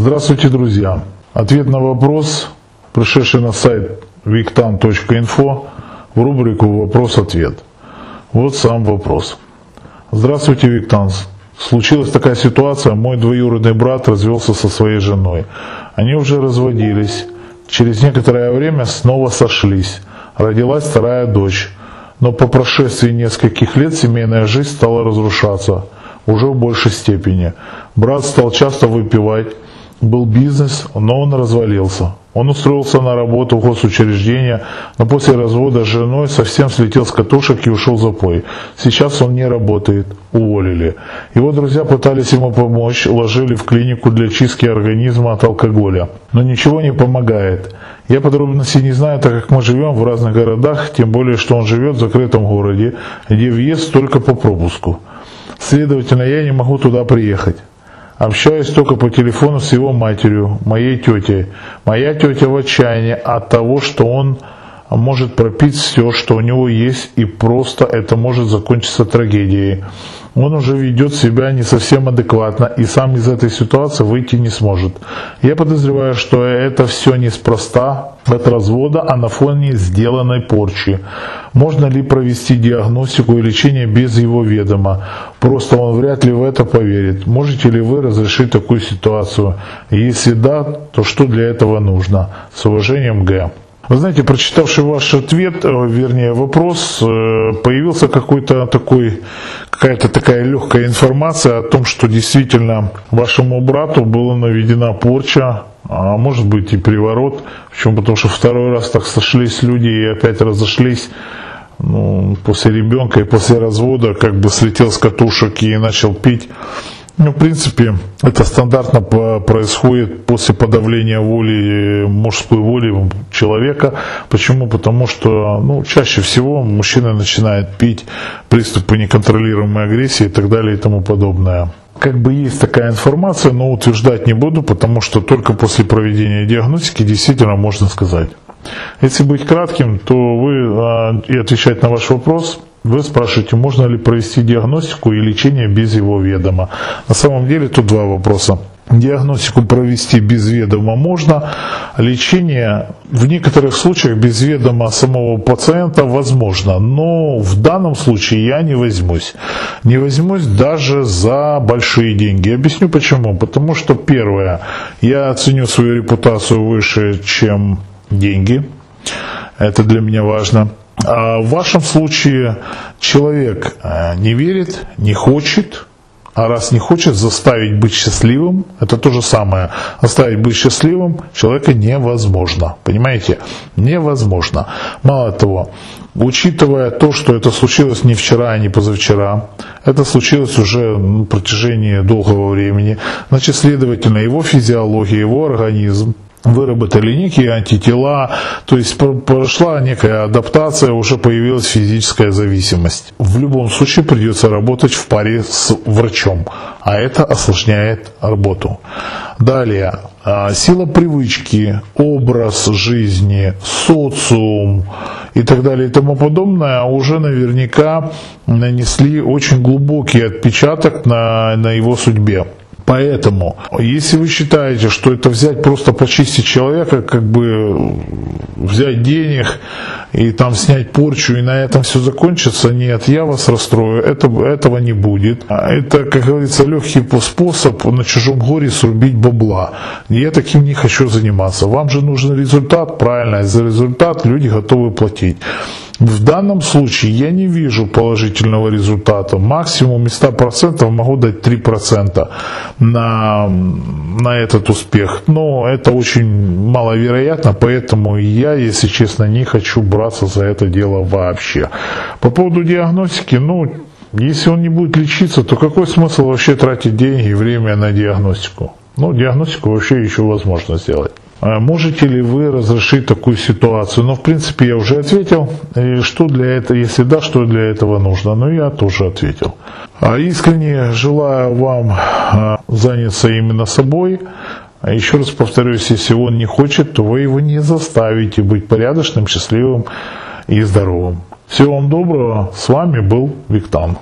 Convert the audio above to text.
Здравствуйте, друзья! Ответ на вопрос, пришедший на сайт victan.info в рубрику «Вопрос-ответ». Вот сам вопрос. Здравствуйте, Виктан. Случилась такая ситуация, мой двоюродный брат развелся со своей женой. Они уже разводились. Через некоторое время снова сошлись. Родилась вторая дочь. Но по прошествии нескольких лет семейная жизнь стала разрушаться уже в большей степени. Брат стал часто выпивать, был бизнес, но он развалился. Он устроился на работу в госучреждение, но после развода с женой совсем слетел с катушек и ушел в запой. Сейчас он не работает, уволили. Его друзья пытались ему помочь, ложили в клинику для чистки организма от алкоголя. Но ничего не помогает. Я подробностей не знаю, так как мы живем в разных городах, тем более, что он живет в закрытом городе, где въезд только по пропуску. Следовательно, я не могу туда приехать. Общаюсь только по телефону с его матерью, моей тетей. Моя тетя в отчаянии от того, что он может пропить все, что у него есть, и просто это может закончиться трагедией. Он уже ведет себя не совсем адекватно и сам из этой ситуации выйти не сможет. Я подозреваю, что это все неспроста от развода, а на фоне сделанной порчи. Можно ли провести диагностику и лечение без его ведома? Просто он вряд ли в это поверит. Можете ли вы разрешить такую ситуацию? Если да, то что для этого нужно? С уважением, Г. Вы знаете, прочитавший ваш ответ, э, вернее вопрос, э, появился какой-то такой, какая-то такая легкая информация о том, что действительно вашему брату была наведена порча, а может быть и приворот. Почему? Потому что второй раз так сошлись люди и опять разошлись. Ну, после ребенка и после развода как бы слетел с катушек и начал пить. Ну, в принципе, это стандартно происходит после подавления воли, мужской воли человека. Почему? Потому что ну, чаще всего мужчина начинает пить приступы неконтролируемой агрессии и так далее и тому подобное. Как бы есть такая информация, но утверждать не буду, потому что только после проведения диагностики действительно можно сказать. Если быть кратким, то вы а, и отвечать на ваш вопрос – вы спрашиваете, можно ли провести диагностику и лечение без его ведома. На самом деле тут два вопроса. Диагностику провести без ведома можно, лечение в некоторых случаях без ведома самого пациента возможно, но в данном случае я не возьмусь. Не возьмусь даже за большие деньги. Объясню почему. Потому что первое, я оценю свою репутацию выше, чем деньги. Это для меня важно. А в вашем случае человек э, не верит, не хочет, а раз не хочет заставить быть счастливым, это то же самое. Заставить быть счастливым человека невозможно. Понимаете? Невозможно. Мало того, учитывая то, что это случилось не вчера, а не позавчера, это случилось уже на протяжении долгого времени, значит, следовательно, его физиология, его организм выработали некие антитела, то есть прошла некая адаптация, уже появилась физическая зависимость. В любом случае придется работать в паре с врачом, а это осложняет работу. Далее, а, сила привычки, образ жизни, социум и так далее и тому подобное уже наверняка нанесли очень глубокий отпечаток на, на его судьбе. Поэтому, если вы считаете, что это взять просто почистить человека, как бы взять денег и там снять порчу и на этом все закончится, нет, я вас расстрою, это, этого не будет. Это, как говорится, легкий способ на чужом горе срубить бабла. Я таким не хочу заниматься. Вам же нужен результат, правильно, за результат люди готовы платить. В данном случае я не вижу положительного результата. Максимум из 100% могу дать 3% на, на этот успех. Но это очень маловероятно, поэтому я, если честно, не хочу браться за это дело вообще. По поводу диагностики, ну, если он не будет лечиться, то какой смысл вообще тратить деньги и время на диагностику? Ну, диагностику вообще еще возможно сделать. А можете ли вы разрешить такую ситуацию? Ну, в принципе, я уже ответил. И что для этого, если да, что для этого нужно? Ну, я тоже ответил. А искренне желаю вам а, заняться именно собой. Еще раз повторюсь, если он не хочет, то вы его не заставите быть порядочным, счастливым и здоровым. Всего вам доброго. С вами был Виктан.